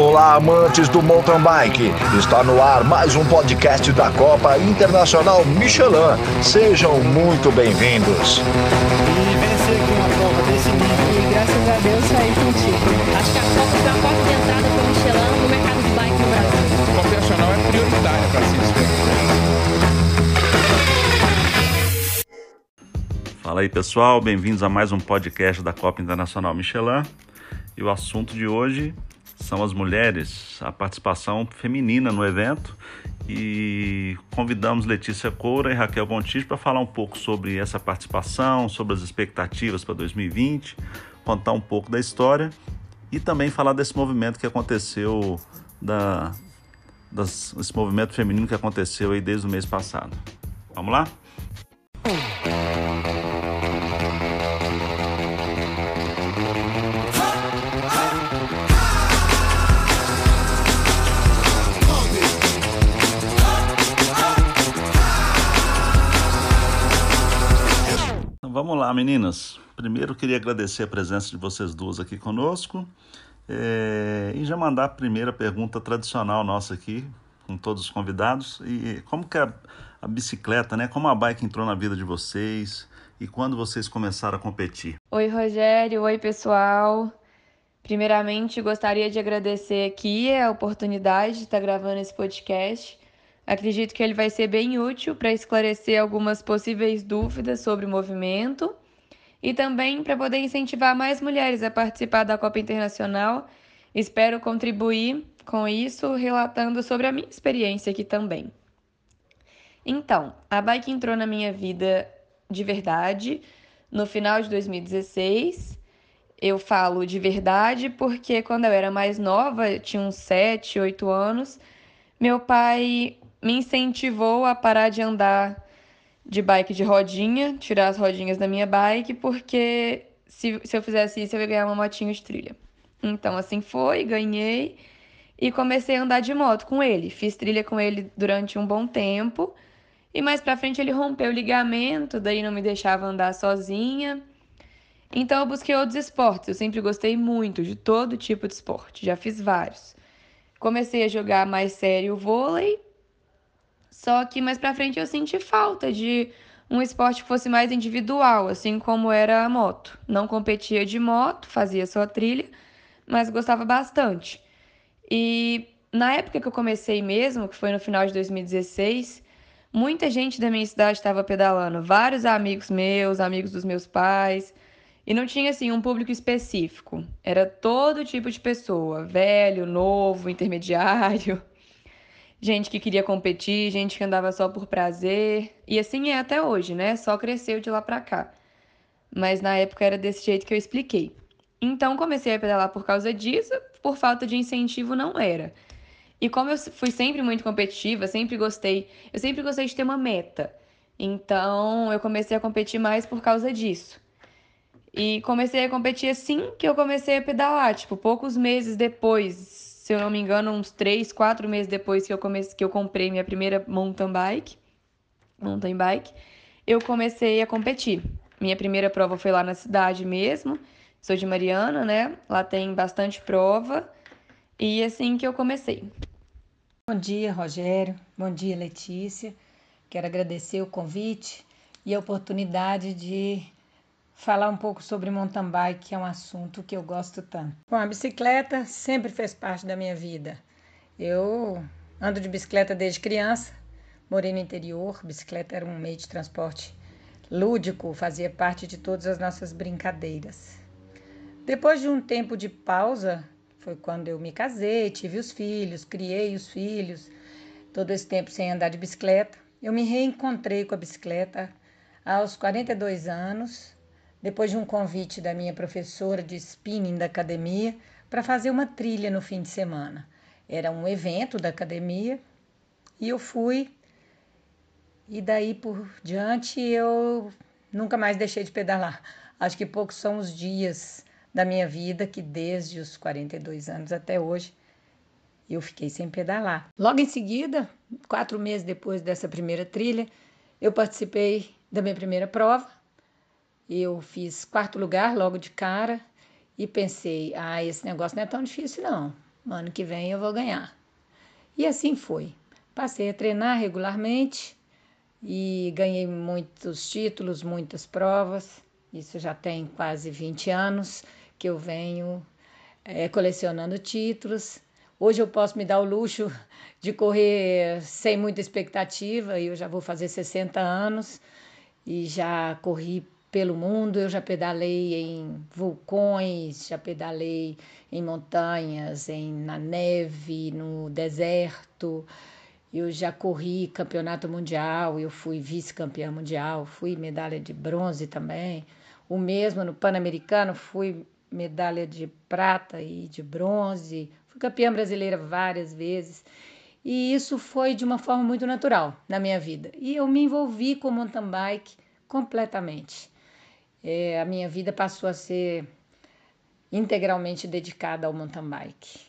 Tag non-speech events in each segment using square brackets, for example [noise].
Olá, amantes do mountain bike. Está no ar mais um podcast da Copa Internacional Michelin. Sejam muito bem-vindos. Desse. E graças a Deus. Acho que a Copa porta de entrada Michelin no mercado de bike é para se Fala aí pessoal, bem-vindos a mais um podcast da Copa Internacional Michelin. E o assunto de hoje são as mulheres, a participação feminina no evento. E convidamos Letícia Coura e Raquel Bontis para falar um pouco sobre essa participação, sobre as expectativas para 2020, contar um pouco da história e também falar desse movimento que aconteceu, da, das, esse movimento feminino que aconteceu aí desde o mês passado. Vamos lá? Vamos lá, meninas. Primeiro, queria agradecer a presença de vocês duas aqui conosco é, e já mandar a primeira pergunta tradicional nossa aqui, com todos os convidados. E como que a, a bicicleta, né? Como a bike entrou na vida de vocês e quando vocês começaram a competir? Oi, Rogério. Oi, pessoal. Primeiramente, gostaria de agradecer aqui a oportunidade de estar gravando esse podcast. Acredito que ele vai ser bem útil para esclarecer algumas possíveis dúvidas sobre o movimento e também para poder incentivar mais mulheres a participar da Copa Internacional. Espero contribuir com isso, relatando sobre a minha experiência aqui também. Então, a bike entrou na minha vida de verdade no final de 2016. Eu falo de verdade porque quando eu era mais nova, tinha uns 7, 8 anos, meu pai me incentivou a parar de andar de bike de rodinha, tirar as rodinhas da minha bike, porque se, se eu fizesse isso eu ia ganhar uma motinha de trilha. Então assim foi, ganhei e comecei a andar de moto com ele. Fiz trilha com ele durante um bom tempo e mais pra frente ele rompeu o ligamento, daí não me deixava andar sozinha. Então eu busquei outros esportes. Eu sempre gostei muito de todo tipo de esporte, já fiz vários. Comecei a jogar mais sério o vôlei só que mais pra frente eu senti falta de um esporte que fosse mais individual, assim como era a moto. Não competia de moto, fazia só trilha, mas gostava bastante. E na época que eu comecei mesmo, que foi no final de 2016, muita gente da minha cidade estava pedalando, vários amigos meus, amigos dos meus pais, e não tinha assim um público específico. Era todo tipo de pessoa, velho, novo, [laughs] intermediário gente que queria competir, gente que andava só por prazer. E assim é até hoje, né? Só cresceu de lá pra cá. Mas na época era desse jeito que eu expliquei. Então comecei a pedalar por causa disso, por falta de incentivo não era. E como eu fui sempre muito competitiva, sempre gostei, eu sempre gostei de ter uma meta. Então eu comecei a competir mais por causa disso. E comecei a competir assim que eu comecei a pedalar, tipo, poucos meses depois, se eu não me engano, uns três, quatro meses depois que eu comecei, que eu comprei minha primeira mountain bike, mountain bike, eu comecei a competir. Minha primeira prova foi lá na cidade mesmo. Sou de Mariana, né? Lá tem bastante prova. E assim que eu comecei. Bom dia, Rogério. Bom dia, Letícia. Quero agradecer o convite e a oportunidade de falar um pouco sobre mountain bike, que é um assunto que eu gosto tanto. Bom, a bicicleta sempre fez parte da minha vida. Eu ando de bicicleta desde criança, morei no interior, bicicleta era um meio de transporte lúdico, fazia parte de todas as nossas brincadeiras. Depois de um tempo de pausa, foi quando eu me casei, tive os filhos, criei os filhos, todo esse tempo sem andar de bicicleta. Eu me reencontrei com a bicicleta aos 42 anos depois de um convite da minha professora de spinning da academia para fazer uma trilha no fim de semana. Era um evento da academia e eu fui. E daí por diante eu nunca mais deixei de pedalar. Acho que poucos são os dias da minha vida que desde os 42 anos até hoje eu fiquei sem pedalar. Logo em seguida, quatro meses depois dessa primeira trilha, eu participei da minha primeira prova eu fiz quarto lugar logo de cara e pensei: ah, esse negócio não é tão difícil, não. ano que vem eu vou ganhar. E assim foi. Passei a treinar regularmente e ganhei muitos títulos, muitas provas. Isso já tem quase 20 anos que eu venho é, colecionando títulos. Hoje eu posso me dar o luxo [laughs] de correr sem muita expectativa, eu já vou fazer 60 anos e já corri pelo mundo, eu já pedalei em vulcões, já pedalei em montanhas, em, na neve, no deserto. Eu já corri campeonato mundial, eu fui vice-campeã mundial, fui medalha de bronze também. O mesmo no Pan-Americano, fui medalha de prata e de bronze. Fui campeã brasileira várias vezes. E isso foi de uma forma muito natural na minha vida. E eu me envolvi com mountain bike completamente é, a minha vida passou a ser integralmente dedicada ao mountain bike,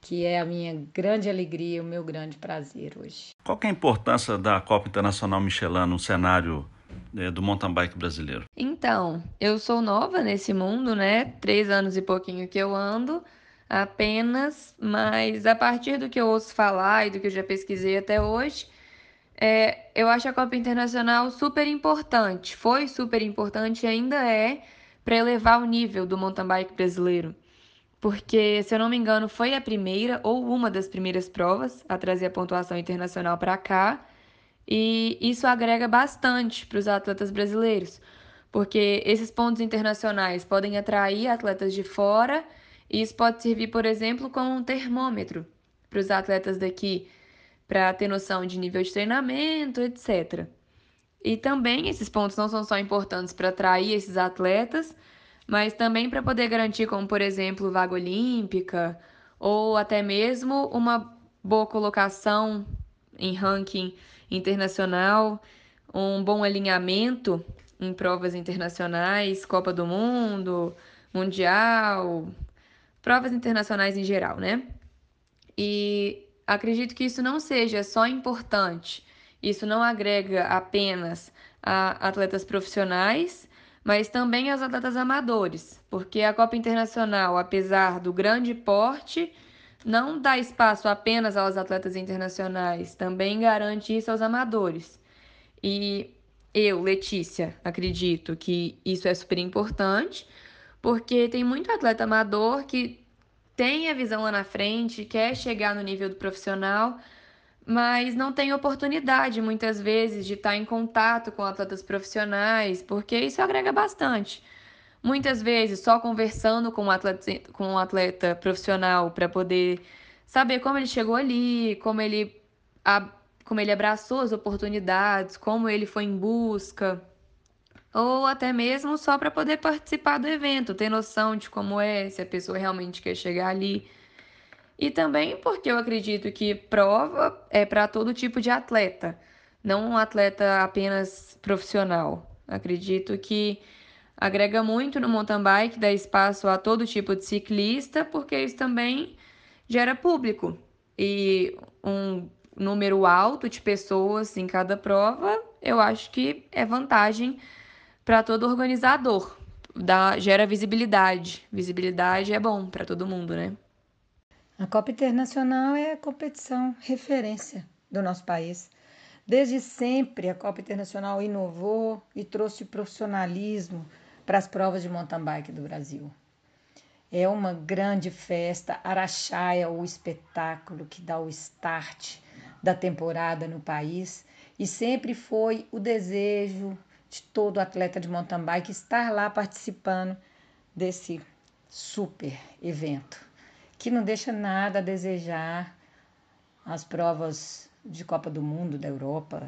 que é a minha grande alegria, o meu grande prazer hoje. Qual é a importância da Copa Internacional Michelin no cenário é, do mountain bike brasileiro? Então, eu sou nova nesse mundo, né? Três anos e pouquinho que eu ando apenas, mas a partir do que eu ouço falar e do que eu já pesquisei até hoje, é, eu acho a Copa Internacional super importante. Foi super importante e ainda é para elevar o nível do mountain bike brasileiro. Porque, se eu não me engano, foi a primeira ou uma das primeiras provas a trazer a pontuação internacional para cá. E isso agrega bastante para os atletas brasileiros, porque esses pontos internacionais podem atrair atletas de fora e isso pode servir, por exemplo, como um termômetro para os atletas daqui para ter noção de nível de treinamento, etc. E também esses pontos não são só importantes para atrair esses atletas, mas também para poder garantir, como por exemplo, vaga olímpica ou até mesmo uma boa colocação em ranking internacional, um bom alinhamento em provas internacionais, Copa do Mundo, Mundial, provas internacionais em geral, né? E acredito que isso não seja só importante, isso não agrega apenas a atletas profissionais, mas também aos atletas amadores, porque a Copa Internacional, apesar do grande porte, não dá espaço apenas aos atletas internacionais, também garante isso aos amadores. E eu, Letícia, acredito que isso é super importante, porque tem muito atleta amador que tem a visão lá na frente, quer chegar no nível do profissional, mas não tem oportunidade muitas vezes de estar em contato com atletas profissionais, porque isso agrega bastante. Muitas vezes só conversando com um atleta, com um atleta profissional para poder saber como ele chegou ali, como ele, como ele abraçou as oportunidades, como ele foi em busca ou até mesmo só para poder participar do evento, ter noção de como é, se a pessoa realmente quer chegar ali. E também porque eu acredito que prova é para todo tipo de atleta, não um atleta apenas profissional. Acredito que agrega muito no mountain bike, dá espaço a todo tipo de ciclista, porque isso também gera público. E um número alto de pessoas em cada prova, eu acho que é vantagem para todo organizador. Dá, gera visibilidade. Visibilidade é bom para todo mundo, né? A Copa Internacional é a competição referência do nosso país. Desde sempre, a Copa Internacional inovou e trouxe profissionalismo para as provas de mountain bike do Brasil. É uma grande festa, Araxá é o espetáculo que dá o start da temporada no país e sempre foi o desejo de todo atleta de mountain bike estar lá participando desse super evento, que não deixa nada a desejar as provas de Copa do Mundo da Europa.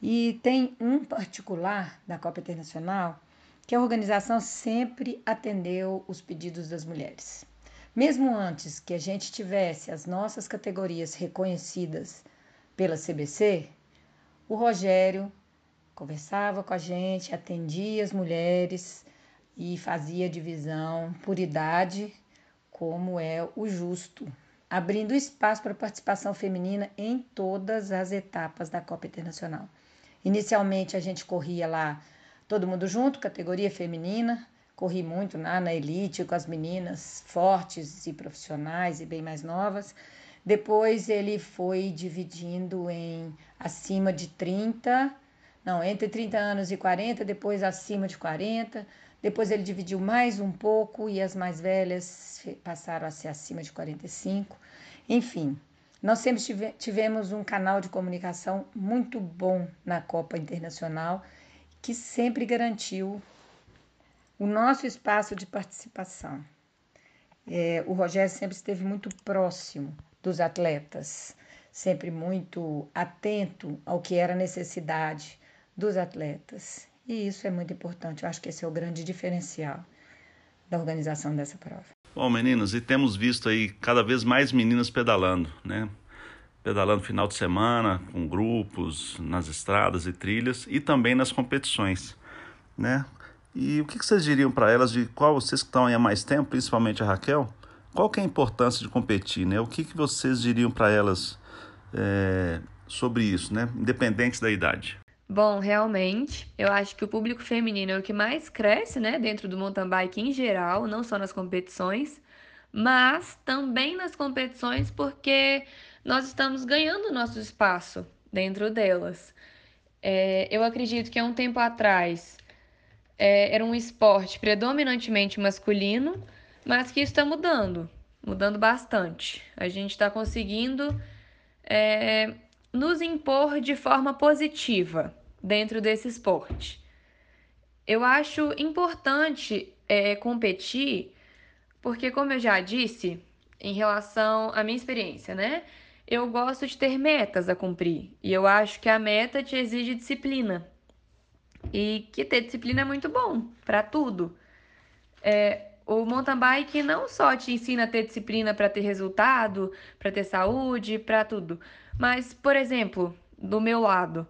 E tem um particular da Copa Internacional que a organização sempre atendeu os pedidos das mulheres. Mesmo antes que a gente tivesse as nossas categorias reconhecidas pela CBC, o Rogério conversava com a gente, atendia as mulheres e fazia divisão por idade, como é o justo, abrindo espaço para participação feminina em todas as etapas da Copa Internacional. Inicialmente a gente corria lá todo mundo junto, categoria feminina, corri muito lá na elite com as meninas fortes e profissionais e bem mais novas. Depois ele foi dividindo em acima de 30, não, entre 30 anos e 40, depois acima de 40. Depois ele dividiu mais um pouco e as mais velhas passaram a ser acima de 45. Enfim, nós sempre tivemos um canal de comunicação muito bom na Copa Internacional que sempre garantiu o nosso espaço de participação. É, o Rogério sempre esteve muito próximo dos atletas, sempre muito atento ao que era necessidade dos atletas. E isso é muito importante. Eu acho que esse é o grande diferencial da organização dessa prova. Bom, meninos, e temos visto aí cada vez mais meninas pedalando, né? Pedalando final de semana, com grupos, nas estradas e trilhas e também nas competições, né? E o que vocês diriam para elas de qual vocês que estão aí há mais tempo, principalmente a Raquel, qual que é a importância de competir, né? O que, que vocês diriam para elas é, sobre isso, né? Independente da idade. Bom, realmente, eu acho que o público feminino é o que mais cresce, né, dentro do mountain bike em geral, não só nas competições, mas também nas competições porque nós estamos ganhando nosso espaço dentro delas. É, eu acredito que há um tempo atrás é, era um esporte predominantemente masculino, mas que está mudando, mudando bastante. A gente está conseguindo é, nos impor de forma positiva dentro desse esporte. Eu acho importante é, competir, porque, como eu já disse, em relação à minha experiência, né? Eu gosto de ter metas a cumprir e eu acho que a meta te exige disciplina. E que ter disciplina é muito bom para tudo. É, o mountain bike não só te ensina a ter disciplina para ter resultado, para ter saúde, para tudo. Mas, por exemplo, do meu lado,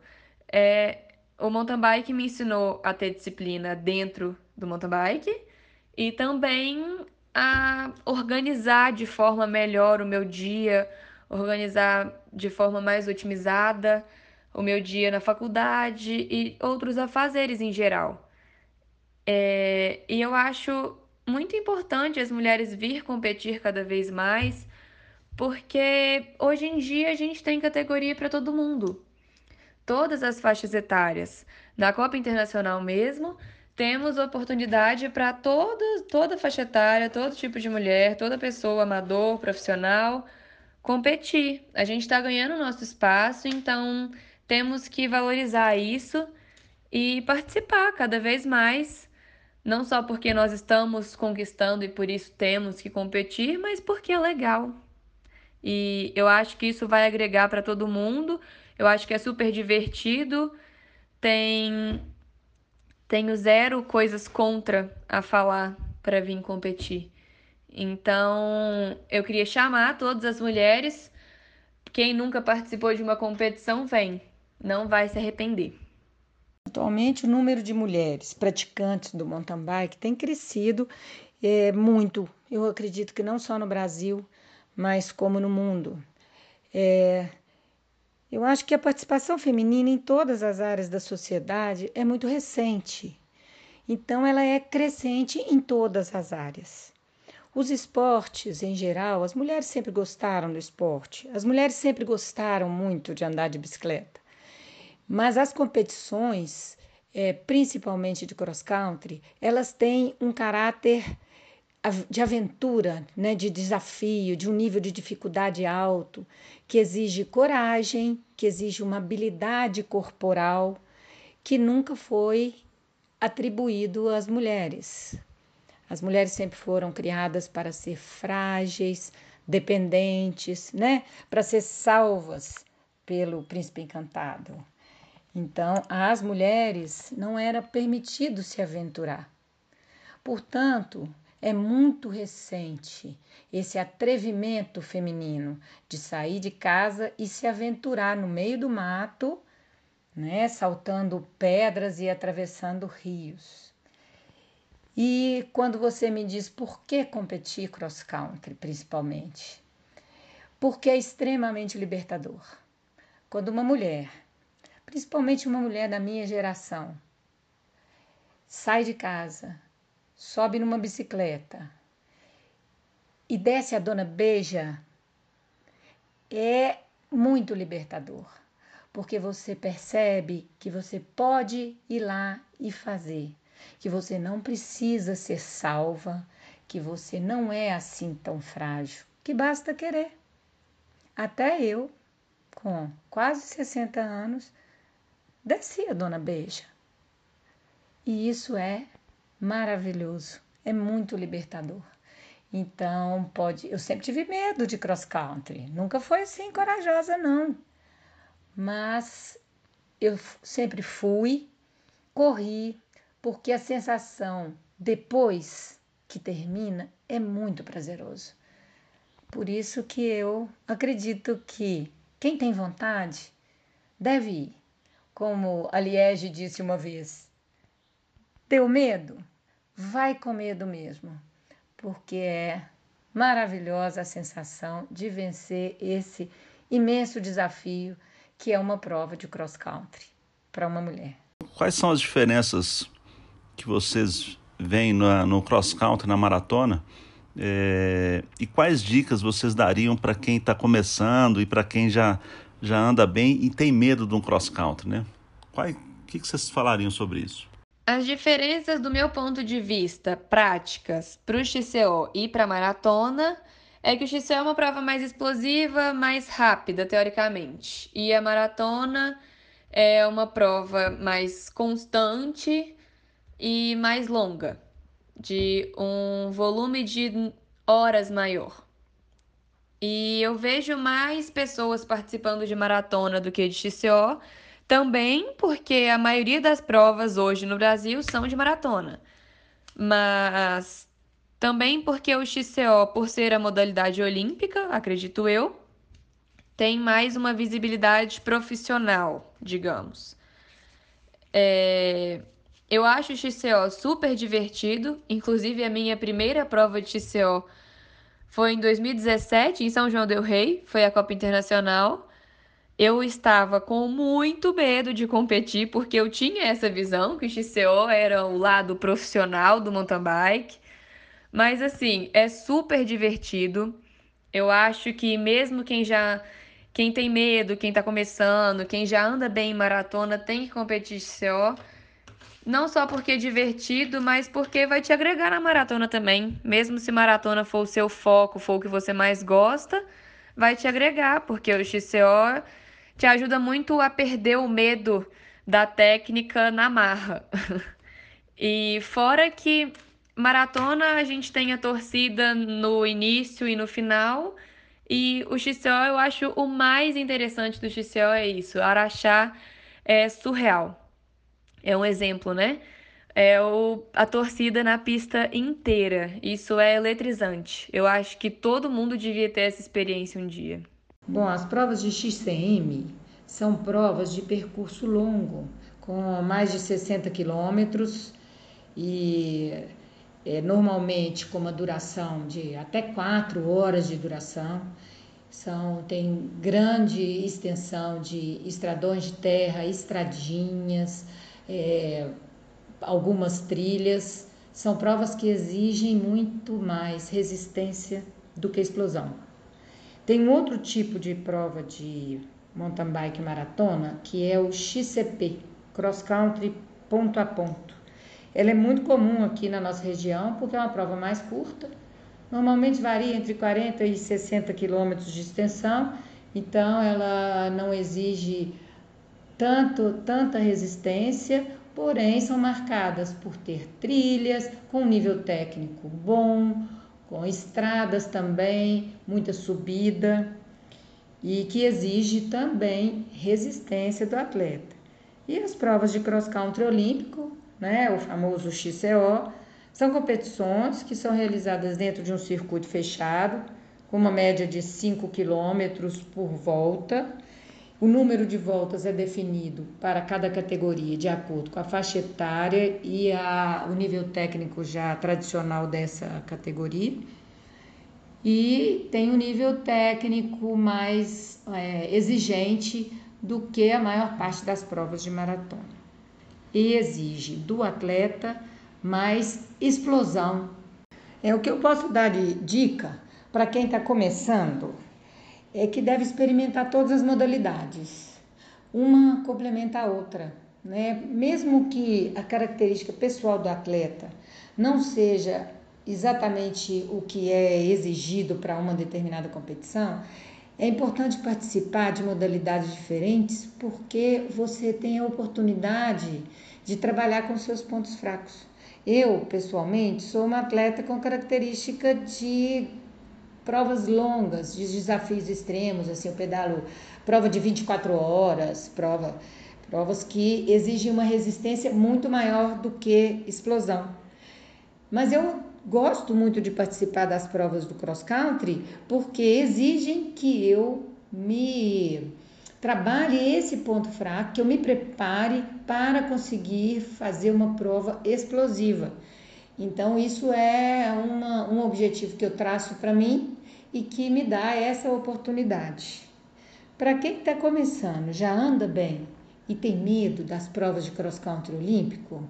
é, o mountain bike me ensinou a ter disciplina dentro do mountain bike e também a organizar de forma melhor o meu dia, organizar de forma mais otimizada o meu dia na faculdade e outros afazeres em geral. É, e eu acho muito importante as mulheres vir competir cada vez mais, porque hoje em dia a gente tem categoria para todo mundo, todas as faixas etárias. Na Copa Internacional mesmo, temos oportunidade para toda, toda faixa etária, todo tipo de mulher, toda pessoa, amador, profissional, competir. A gente está ganhando nosso espaço, então temos que valorizar isso e participar cada vez mais, não só porque nós estamos conquistando e por isso temos que competir, mas porque é legal. E eu acho que isso vai agregar para todo mundo. Eu acho que é super divertido. Tem tenho zero coisas contra a falar para vir competir. Então, eu queria chamar todas as mulheres. Quem nunca participou de uma competição, vem não vai se arrepender. Atualmente, o número de mulheres praticantes do mountain bike tem crescido é, muito. Eu acredito que não só no Brasil, mas como no mundo. É, eu acho que a participação feminina em todas as áreas da sociedade é muito recente. Então, ela é crescente em todas as áreas. Os esportes, em geral, as mulheres sempre gostaram do esporte. As mulheres sempre gostaram muito de andar de bicicleta. Mas as competições, é, principalmente de cross country, elas têm um caráter de aventura, né, de desafio, de um nível de dificuldade alto, que exige coragem, que exige uma habilidade corporal que nunca foi atribuído às mulheres. As mulheres sempre foram criadas para ser frágeis, dependentes, né, para ser salvas pelo príncipe encantado. Então, às mulheres não era permitido se aventurar. Portanto, é muito recente esse atrevimento feminino de sair de casa e se aventurar no meio do mato, né, saltando pedras e atravessando rios. E quando você me diz por que competir cross country, principalmente, porque é extremamente libertador. Quando uma mulher principalmente uma mulher da minha geração, sai de casa, sobe numa bicicleta e desce a Dona Beija, é muito libertador, porque você percebe que você pode ir lá e fazer, que você não precisa ser salva, que você não é assim tão frágil, que basta querer. Até eu, com quase 60 anos, desci a Dona Beija. E isso é maravilhoso, é muito libertador. Então, pode. Eu sempre tive medo de cross country, nunca foi assim corajosa, não. Mas eu sempre fui, corri, porque a sensação depois que termina é muito prazeroso. Por isso que eu acredito que quem tem vontade deve ir. Como a Liege disse uma vez: deu medo? Vai com medo mesmo porque é maravilhosa a sensação de vencer esse imenso desafio que é uma prova de cross country para uma mulher. Quais são as diferenças que vocês veem no, no cross country, na maratona? É, e quais dicas vocês dariam para quem está começando e para quem já, já anda bem e tem medo de um cross country, né? O que, que vocês falariam sobre isso? As diferenças do meu ponto de vista práticas para o XCO e para a maratona é que o XCO é uma prova mais explosiva, mais rápida, teoricamente, e a maratona é uma prova mais constante e mais longa, de um volume de horas maior. E eu vejo mais pessoas participando de maratona do que de XCO, também porque a maioria das provas hoje no Brasil são de maratona. Mas também porque o XCO, por ser a modalidade olímpica, acredito eu, tem mais uma visibilidade profissional, digamos. É... Eu acho o XCO super divertido, inclusive a minha primeira prova de XCO foi em 2017, em São João del Rei, foi a Copa Internacional eu estava com muito medo de competir, porque eu tinha essa visão que o XCO era o lado profissional do mountain bike. Mas assim, é super divertido. Eu acho que mesmo quem já quem tem medo, quem está começando, quem já anda bem em maratona, tem que competir XCO. Não só porque é divertido, mas porque vai te agregar na maratona também. Mesmo se maratona for o seu foco, for o que você mais gosta, vai te agregar, porque o XCO te ajuda muito a perder o medo da técnica na marra. [laughs] e fora que maratona a gente tem a torcida no início e no final. E o XCO eu acho o mais interessante do XCO é isso. Araxá é surreal. É um exemplo, né? É o, a torcida na pista inteira. Isso é eletrizante. Eu acho que todo mundo devia ter essa experiência um dia. Bom, as provas de XCM são provas de percurso longo, com mais de 60 quilômetros e é, normalmente com uma duração de até 4 horas de duração. São, tem grande extensão de estradões de terra, estradinhas, é, algumas trilhas. São provas que exigem muito mais resistência do que explosão. Tem outro tipo de prova de mountain bike maratona, que é o XCP, Cross Country ponto a ponto. Ela é muito comum aqui na nossa região porque é uma prova mais curta, normalmente varia entre 40 e 60 quilômetros de extensão, então ela não exige tanto, tanta resistência, porém são marcadas por ter trilhas com nível técnico bom, com estradas também, muita subida e que exige também resistência do atleta. E as provas de cross country olímpico, né, o famoso XCO, são competições que são realizadas dentro de um circuito fechado, com uma média de 5 quilômetros por volta. O número de voltas é definido para cada categoria de acordo com a faixa etária e a, o nível técnico já tradicional dessa categoria. E tem um nível técnico mais é, exigente do que a maior parte das provas de maratona. E exige do atleta mais explosão. É o que eu posso dar de dica para quem está começando é que deve experimentar todas as modalidades. Uma complementa a outra, né? Mesmo que a característica pessoal do atleta não seja exatamente o que é exigido para uma determinada competição, é importante participar de modalidades diferentes porque você tem a oportunidade de trabalhar com seus pontos fracos. Eu, pessoalmente, sou uma atleta com característica de provas longas, de desafios extremos, assim, eu pedalo prova de 24 horas, prova, provas que exigem uma resistência muito maior do que explosão. Mas eu gosto muito de participar das provas do cross country porque exigem que eu me trabalhe esse ponto fraco, que eu me prepare para conseguir fazer uma prova explosiva. Então, isso é uma, um objetivo que eu traço para mim e que me dá essa oportunidade. Para quem está começando, já anda bem e tem medo das provas de cross country olímpico,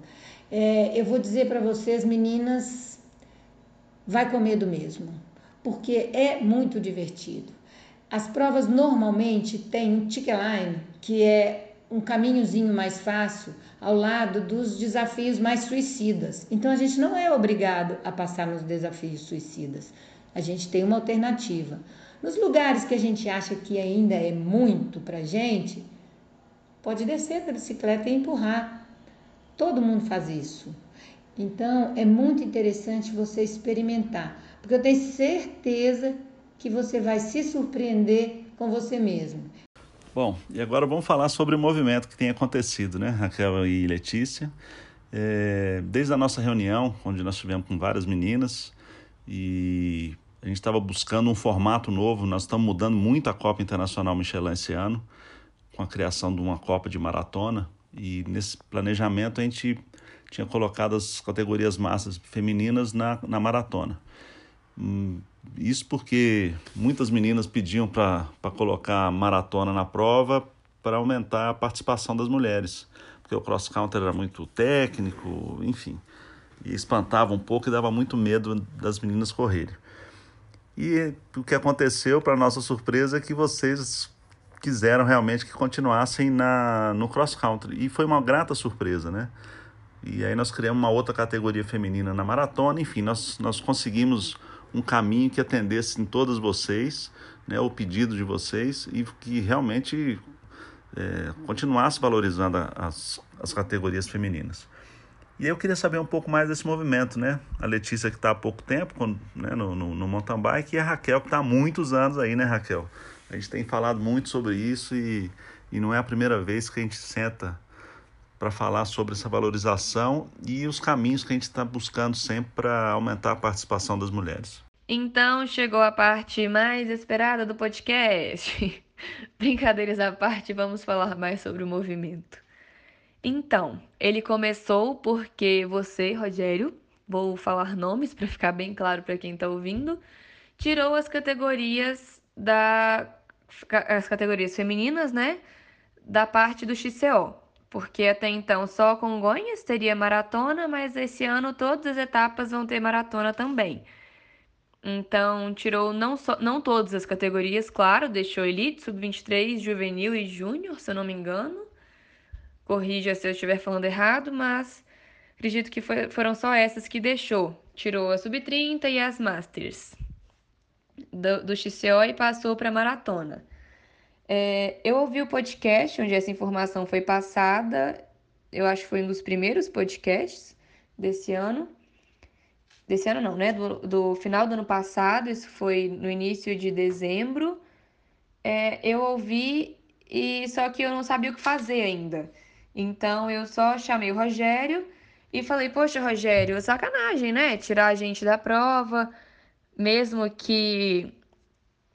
é, eu vou dizer para vocês, meninas, vai com medo mesmo, porque é muito divertido. As provas normalmente têm um tick line, que é um caminhozinho mais fácil ao lado dos desafios mais suicidas. Então a gente não é obrigado a passar nos desafios suicidas. A gente tem uma alternativa. Nos lugares que a gente acha que ainda é muito para gente, pode descer da bicicleta e empurrar. Todo mundo faz isso. Então é muito interessante você experimentar, porque eu tenho certeza que você vai se surpreender com você mesmo. Bom, e agora vamos falar sobre o movimento que tem acontecido, né, Raquel e Letícia. É, desde a nossa reunião, onde nós tivemos com várias meninas, e a gente estava buscando um formato novo, nós estamos mudando muito a Copa Internacional Michelin esse ano, com a criação de uma Copa de Maratona, e nesse planejamento a gente tinha colocado as categorias massas femininas na, na maratona. Hum, isso porque muitas meninas pediam para colocar maratona na prova para aumentar a participação das mulheres, porque o cross country era muito técnico, enfim, e espantava um pouco e dava muito medo das meninas correrem. E o que aconteceu, para nossa surpresa, é que vocês quiseram realmente que continuassem na, no cross country, e foi uma grata surpresa, né? E aí nós criamos uma outra categoria feminina na maratona, enfim, nós, nós conseguimos um caminho que atendesse em todas vocês, né, o pedido de vocês e que realmente é, continuasse valorizando as, as categorias femininas. E eu queria saber um pouco mais desse movimento, né? A Letícia que está há pouco tempo né, no, no, no mountain bike e a Raquel que está há muitos anos aí, né, Raquel? A gente tem falado muito sobre isso e, e não é a primeira vez que a gente senta para falar sobre essa valorização e os caminhos que a gente está buscando sempre para aumentar a participação das mulheres. Então chegou a parte mais esperada do podcast. [laughs] Brincadeiras à parte, vamos falar mais sobre o movimento. Então, ele começou porque você, Rogério, vou falar nomes para ficar bem claro para quem está ouvindo, tirou as categorias da as categorias femininas, né, da parte do XCO, porque até então só Congonhas teria maratona, mas esse ano todas as etapas vão ter maratona também. Então, tirou não, só, não todas as categorias, claro, deixou Elite, Sub-23, Juvenil e Júnior, se eu não me engano. Corrija se eu estiver falando errado, mas acredito que foi, foram só essas que deixou. Tirou a Sub-30 e as Masters do, do XCO e passou para Maratona. É, eu ouvi o podcast onde essa informação foi passada, eu acho que foi um dos primeiros podcasts desse ano desse ano não, né? Do, do final do ano passado, isso foi no início de dezembro. É, eu ouvi e só que eu não sabia o que fazer ainda. Então eu só chamei o Rogério e falei: Poxa, Rogério, sacanagem, né? Tirar a gente da prova, mesmo que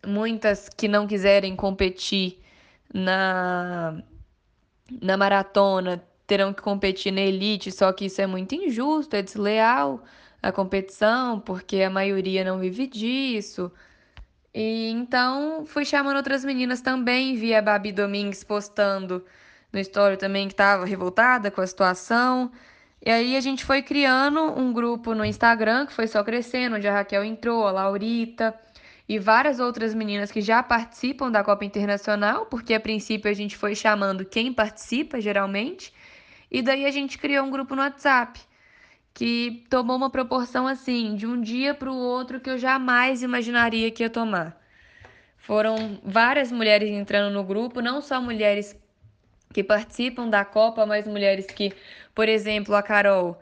muitas que não quiserem competir na, na maratona terão que competir na elite, só que isso é muito injusto, é desleal a competição, porque a maioria não vive disso. E então fui chamando outras meninas também, vi a Babi Domingues postando no story também que estava revoltada com a situação. E aí a gente foi criando um grupo no Instagram que foi só crescendo, onde a Raquel entrou, a Laurita e várias outras meninas que já participam da Copa Internacional, porque a princípio a gente foi chamando quem participa geralmente, e daí a gente criou um grupo no WhatsApp que tomou uma proporção assim, de um dia para o outro que eu jamais imaginaria que ia tomar. Foram várias mulheres entrando no grupo, não só mulheres que participam da Copa, mas mulheres que, por exemplo, a Carol,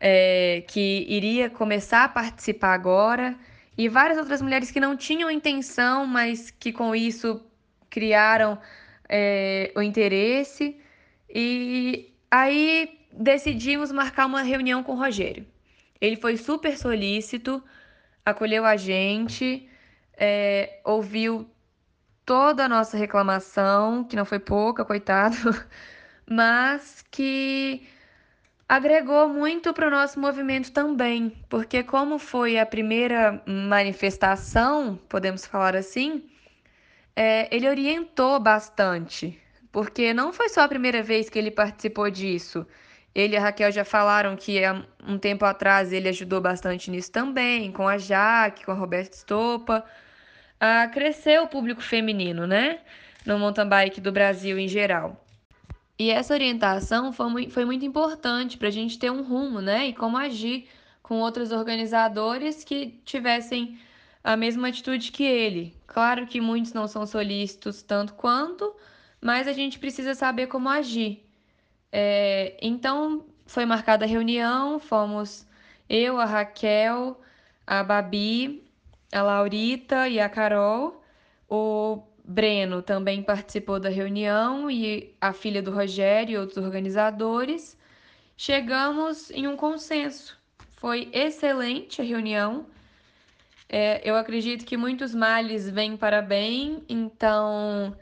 é, que iria começar a participar agora, e várias outras mulheres que não tinham intenção, mas que com isso criaram é, o interesse. E aí decidimos marcar uma reunião com o Rogério. Ele foi super solícito, acolheu a gente, é, ouviu toda a nossa reclamação, que não foi pouca, coitado, [laughs] mas que agregou muito para o nosso movimento também, porque como foi a primeira manifestação, podemos falar assim, é, ele orientou bastante, porque não foi só a primeira vez que ele participou disso. Ele e a Raquel já falaram que há um tempo atrás ele ajudou bastante nisso também, com a Jaque, com a Roberta Estopa, a crescer o público feminino, né? No mountain bike do Brasil em geral. E essa orientação foi, foi muito importante para a gente ter um rumo, né? E como agir com outros organizadores que tivessem a mesma atitude que ele. Claro que muitos não são solícitos tanto quanto, mas a gente precisa saber como agir. É, então, foi marcada a reunião, fomos eu, a Raquel, a Babi, a Laurita e a Carol. O Breno também participou da reunião e a filha do Rogério e outros organizadores. Chegamos em um consenso. Foi excelente a reunião. É, eu acredito que muitos males vêm para bem, então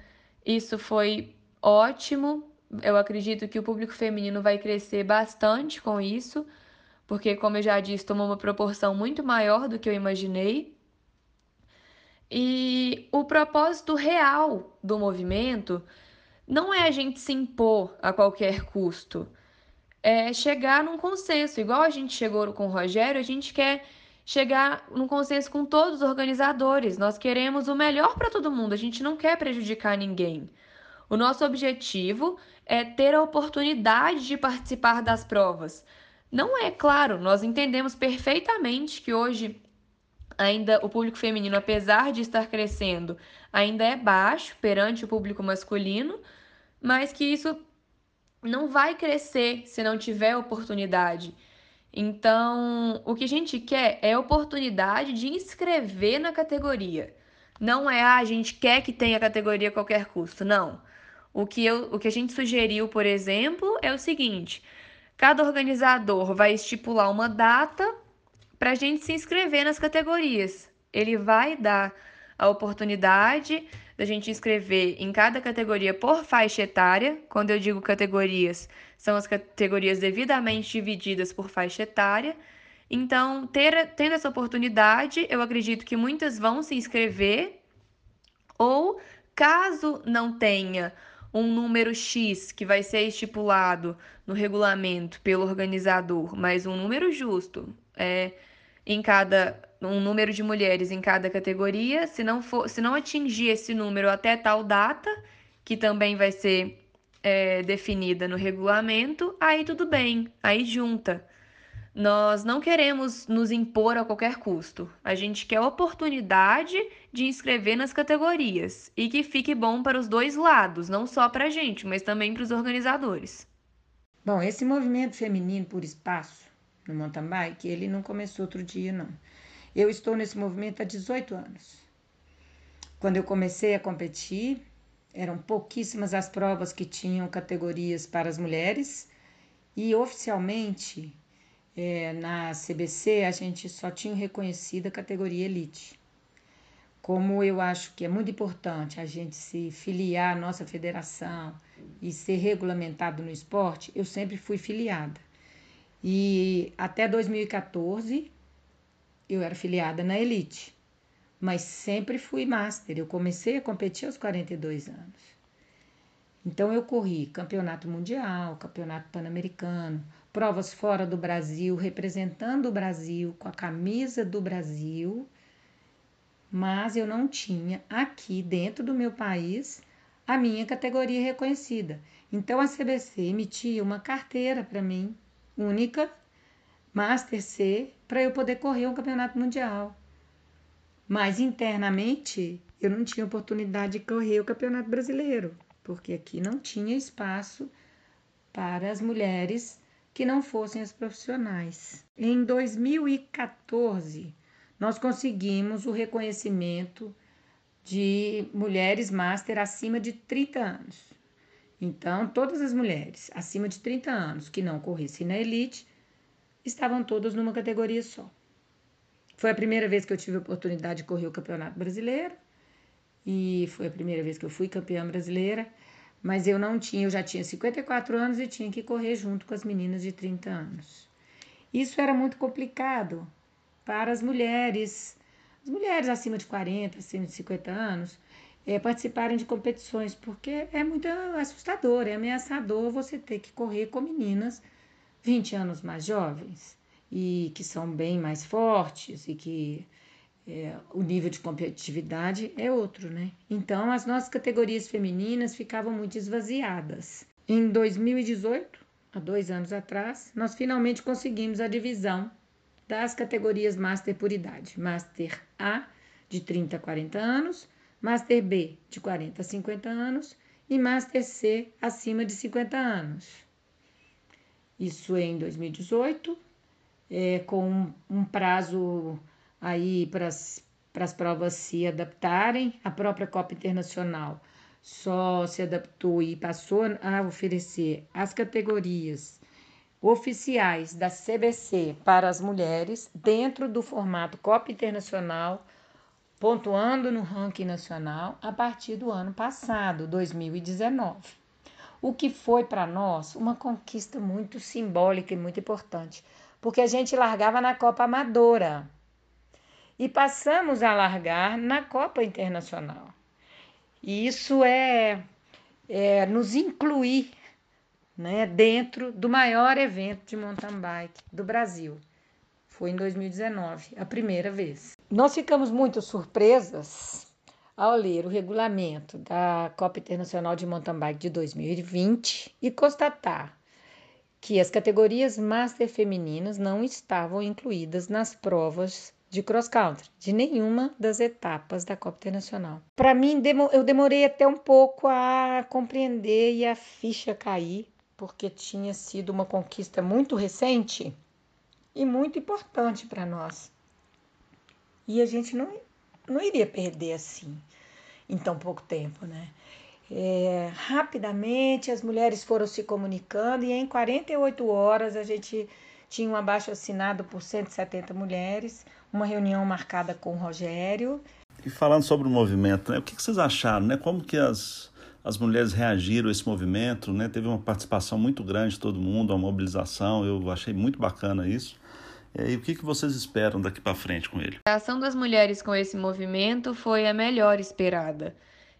isso foi ótimo eu acredito que o público feminino vai crescer bastante com isso, porque, como eu já disse, tomou uma proporção muito maior do que eu imaginei. E o propósito real do movimento não é a gente se impor a qualquer custo, é chegar num consenso. Igual a gente chegou com o Rogério, a gente quer chegar num consenso com todos os organizadores. Nós queremos o melhor para todo mundo, a gente não quer prejudicar ninguém. O nosso objetivo é ter a oportunidade de participar das provas. Não é claro, nós entendemos perfeitamente que hoje ainda o público feminino, apesar de estar crescendo, ainda é baixo perante o público masculino, mas que isso não vai crescer se não tiver oportunidade. Então, o que a gente quer é oportunidade de inscrever na categoria. Não é, ah, a gente quer que tenha categoria a qualquer custo. Não. O que, eu, o que a gente sugeriu, por exemplo, é o seguinte: cada organizador vai estipular uma data para a gente se inscrever nas categorias. Ele vai dar a oportunidade da gente inscrever em cada categoria por faixa etária. Quando eu digo categorias, são as categorias devidamente divididas por faixa etária. Então, ter, tendo essa oportunidade, eu acredito que muitas vão se inscrever, ou caso não tenha um número X que vai ser estipulado no regulamento pelo organizador, mas um número justo, é, em cada um número de mulheres em cada categoria, se não for, se não atingir esse número até tal data, que também vai ser é, definida no regulamento, aí tudo bem, aí junta. Nós não queremos nos impor a qualquer custo. A gente quer oportunidade de inscrever nas categorias e que fique bom para os dois lados, não só para a gente, mas também para os organizadores. Bom, esse movimento feminino por espaço no mountain bike, ele não começou outro dia, não. Eu estou nesse movimento há 18 anos. Quando eu comecei a competir, eram pouquíssimas as provas que tinham categorias para as mulheres e oficialmente é, na CBC a gente só tinha reconhecido a categoria elite. Como eu acho que é muito importante a gente se filiar à nossa federação e ser regulamentado no esporte, eu sempre fui filiada. E até 2014 eu era filiada na elite, mas sempre fui master. Eu comecei a competir aos 42 anos. Então eu corri campeonato mundial, campeonato pan-americano, provas fora do Brasil, representando o Brasil com a camisa do Brasil, mas eu não tinha aqui dentro do meu país a minha categoria reconhecida. Então a CBC emitia uma carteira para mim, única, Master C, para eu poder correr um campeonato mundial. Mas internamente eu não tinha oportunidade de correr o campeonato brasileiro, porque aqui não tinha espaço para as mulheres que não fossem as profissionais. Em 2014, nós conseguimos o reconhecimento de mulheres master acima de 30 anos. Então, todas as mulheres acima de 30 anos que não corressem na elite estavam todas numa categoria só. Foi a primeira vez que eu tive a oportunidade de correr o Campeonato Brasileiro e foi a primeira vez que eu fui campeã brasileira, mas eu não tinha, eu já tinha 54 anos e tinha que correr junto com as meninas de 30 anos. Isso era muito complicado para as mulheres, as mulheres acima de 40, acima de 50 anos, é, participarem de competições, porque é muito assustador, é ameaçador você ter que correr com meninas 20 anos mais jovens e que são bem mais fortes e que é, o nível de competitividade é outro, né? Então, as nossas categorias femininas ficavam muito esvaziadas. Em 2018, há dois anos atrás, nós finalmente conseguimos a divisão das categorias Master por idade. Master A, de 30 a 40 anos, Master B, de 40 a 50 anos e Master C, acima de 50 anos. Isso em 2018, é, com um prazo aí para as provas se adaptarem. A própria Copa Internacional só se adaptou e passou a oferecer as categorias oficiais da CBC para as mulheres dentro do formato Copa Internacional, pontuando no ranking nacional a partir do ano passado, 2019. O que foi para nós uma conquista muito simbólica e muito importante, porque a gente largava na Copa Amadora e passamos a largar na Copa Internacional. E isso é, é nos incluir né, dentro do maior evento de mountain bike do Brasil. Foi em 2019, a primeira vez. Nós ficamos muito surpresas ao ler o regulamento da Copa Internacional de Mountain Bike de 2020 e constatar que as categorias Master femininas não estavam incluídas nas provas de cross country, de nenhuma das etapas da Copa Internacional. Para mim, eu demorei até um pouco a compreender e a ficha cair, porque tinha sido uma conquista muito recente e muito importante para nós. E a gente não, não iria perder assim, em tão pouco tempo, né? É, rapidamente as mulheres foram se comunicando e em 48 horas a gente tinha um abaixo assinado por 170 mulheres, uma reunião marcada com o Rogério. E falando sobre o movimento, né, o que vocês acharam? Né? Como que as, as mulheres reagiram a esse movimento? Né? Teve uma participação muito grande de todo mundo, uma mobilização, eu achei muito bacana isso. E o que, que vocês esperam daqui para frente com ele? A ação das mulheres com esse movimento foi a melhor esperada.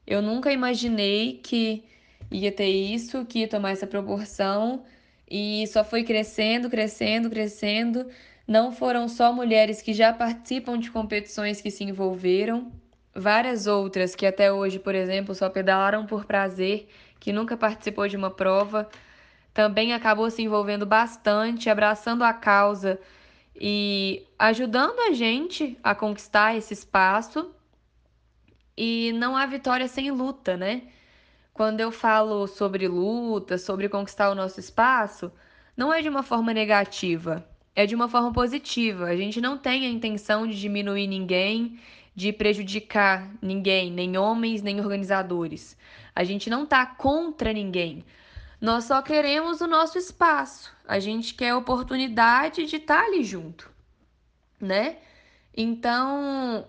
Eu nunca imaginei que ia ter isso, que ia tomar essa proporção e só foi crescendo, crescendo, crescendo. Não foram só mulheres que já participam de competições que se envolveram, várias outras que até hoje, por exemplo, só pedalaram por prazer, que nunca participou de uma prova, também acabou se envolvendo bastante, abraçando a causa e ajudando a gente a conquistar esse espaço e não há vitória sem luta, né? Quando eu falo sobre luta, sobre conquistar o nosso espaço, não é de uma forma negativa, é de uma forma positiva. A gente não tem a intenção de diminuir ninguém, de prejudicar ninguém, nem homens, nem organizadores. A gente não tá contra ninguém. Nós só queremos o nosso espaço. A gente quer a oportunidade de estar tá ali junto, né? Então,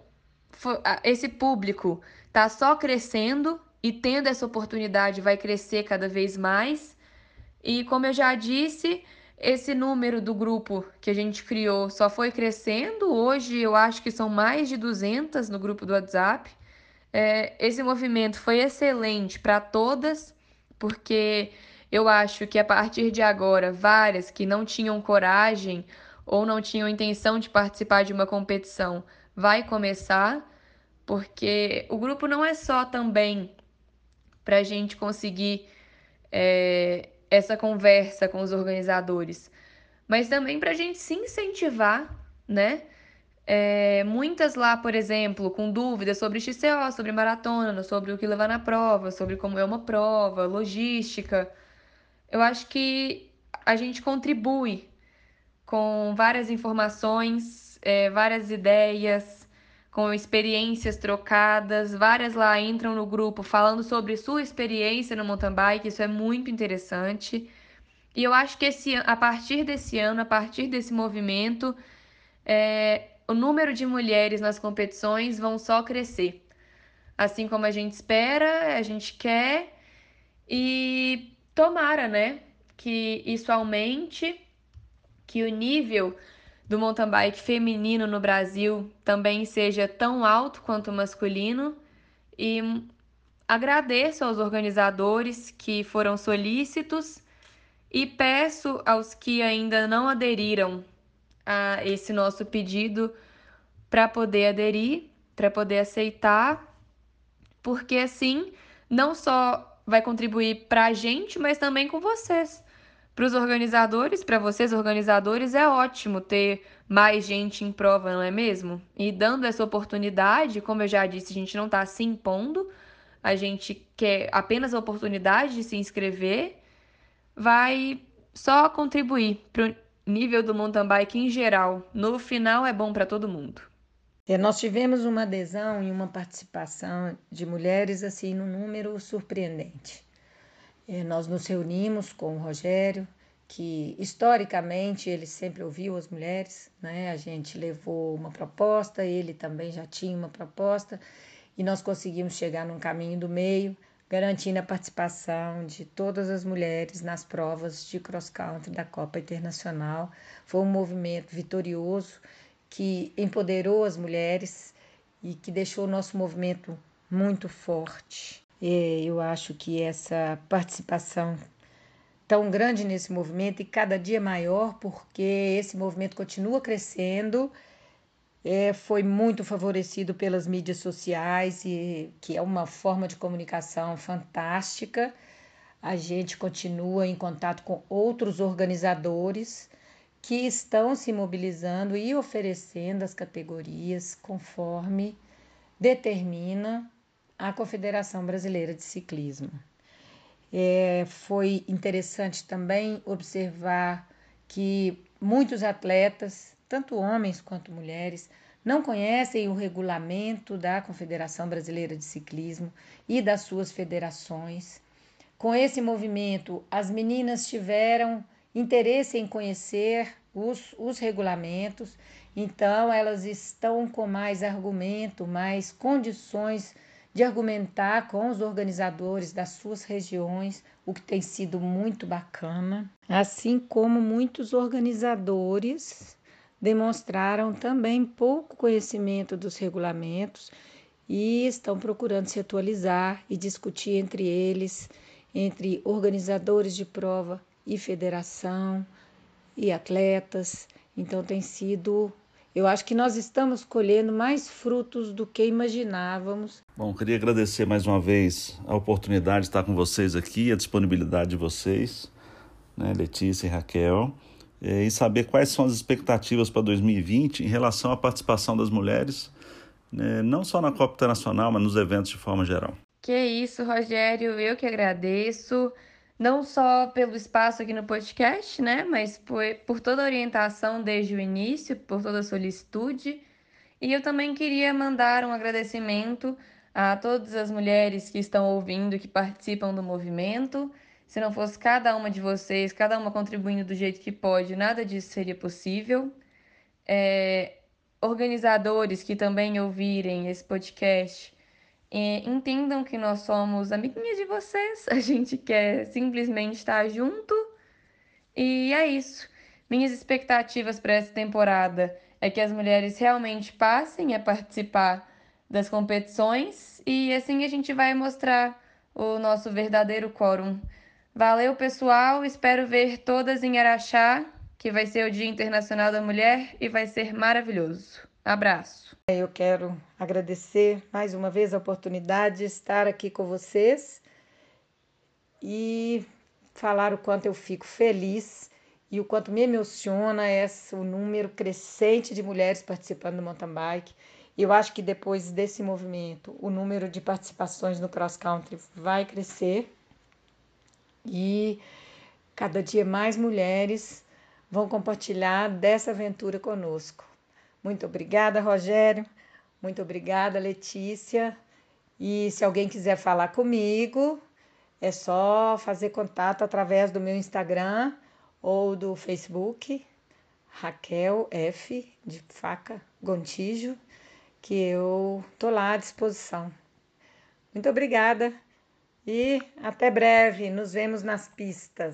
esse público está só crescendo e tendo essa oportunidade vai crescer cada vez mais. E como eu já disse, esse número do grupo que a gente criou só foi crescendo. Hoje eu acho que são mais de 200 no grupo do WhatsApp. É, esse movimento foi excelente para todas, porque Eu acho que a partir de agora, várias que não tinham coragem ou não tinham intenção de participar de uma competição vai começar, porque o grupo não é só também para a gente conseguir é, essa conversa com os organizadores, mas também para a gente se incentivar, né? É, muitas lá, por exemplo, com dúvidas sobre XCO, sobre maratona, sobre o que levar na prova, sobre como é uma prova, logística. Eu acho que a gente contribui com várias informações, é, várias ideias, com experiências trocadas. Várias lá entram no grupo falando sobre sua experiência no mountain bike, isso é muito interessante. E eu acho que esse, a partir desse ano, a partir desse movimento, é, o número de mulheres nas competições vão só crescer. Assim como a gente espera, a gente quer e tomara, né, que isso aumente, que o nível do mountain bike feminino no Brasil também seja tão alto quanto o masculino. E agradeço aos organizadores que foram solícitos e peço aos que ainda não aderiram a esse nosso pedido para poder aderir, para poder aceitar, porque assim não só vai contribuir para a gente, mas também com vocês. Para os organizadores, para vocês organizadores, é ótimo ter mais gente em prova, não é mesmo? E dando essa oportunidade, como eu já disse, a gente não está se impondo, a gente quer apenas a oportunidade de se inscrever, vai só contribuir para o nível do mountain bike em geral. No final é bom para todo mundo. É, nós tivemos uma adesão e uma participação de mulheres assim num número surpreendente. É, nós nos reunimos com o Rogério, que historicamente ele sempre ouviu as mulheres, né? A gente levou uma proposta, ele também já tinha uma proposta e nós conseguimos chegar num caminho do meio garantindo a participação de todas as mulheres nas provas de cross country da Copa Internacional. Foi um movimento vitorioso que empoderou as mulheres e que deixou o nosso movimento muito forte. E eu acho que essa participação tão grande nesse movimento e cada dia maior, porque esse movimento continua crescendo é, foi muito favorecido pelas mídias sociais, e que é uma forma de comunicação fantástica. A gente continua em contato com outros organizadores que estão se mobilizando e oferecendo as categorias conforme determina a Confederação Brasileira de Ciclismo. É, foi interessante também observar que muitos atletas tanto homens quanto mulheres, não conhecem o regulamento da Confederação Brasileira de Ciclismo e das suas federações. Com esse movimento, as meninas tiveram interesse em conhecer os, os regulamentos, então elas estão com mais argumento, mais condições de argumentar com os organizadores das suas regiões, o que tem sido muito bacana, assim como muitos organizadores demonstraram também pouco conhecimento dos regulamentos e estão procurando se atualizar e discutir entre eles, entre organizadores de prova e federação e atletas. Então tem sido, eu acho que nós estamos colhendo mais frutos do que imaginávamos. Bom, queria agradecer mais uma vez a oportunidade de estar com vocês aqui, a disponibilidade de vocês, né, Letícia e Raquel. É, e saber quais são as expectativas para 2020 em relação à participação das mulheres, né, não só na Copa Internacional, mas nos eventos de forma geral. Que isso, Rogério, eu que agradeço, não só pelo espaço aqui no podcast, né, mas por, por toda a orientação desde o início, por toda a solicitude. E eu também queria mandar um agradecimento a todas as mulheres que estão ouvindo, que participam do movimento se não fosse cada uma de vocês, cada uma contribuindo do jeito que pode, nada disso seria possível. É, organizadores que também ouvirem esse podcast, é, entendam que nós somos amiguinhas de vocês, [laughs] a gente quer simplesmente estar junto. E é isso. Minhas expectativas para essa temporada é que as mulheres realmente passem a participar das competições e assim a gente vai mostrar o nosso verdadeiro quórum Valeu, pessoal. Espero ver todas em Araxá, que vai ser o Dia Internacional da Mulher e vai ser maravilhoso. Abraço. Eu quero agradecer mais uma vez a oportunidade de estar aqui com vocês e falar o quanto eu fico feliz e o quanto me emociona esse, o número crescente de mulheres participando do mountain bike. Eu acho que depois desse movimento, o número de participações no cross country vai crescer e cada dia mais mulheres vão compartilhar dessa aventura conosco. Muito obrigada, Rogério. Muito obrigada, Letícia. E se alguém quiser falar comigo, é só fazer contato através do meu Instagram ou do Facebook, Raquel F, de faca Gontijo, que eu tô lá à disposição. Muito obrigada e até breve. Nos vemos nas pistas.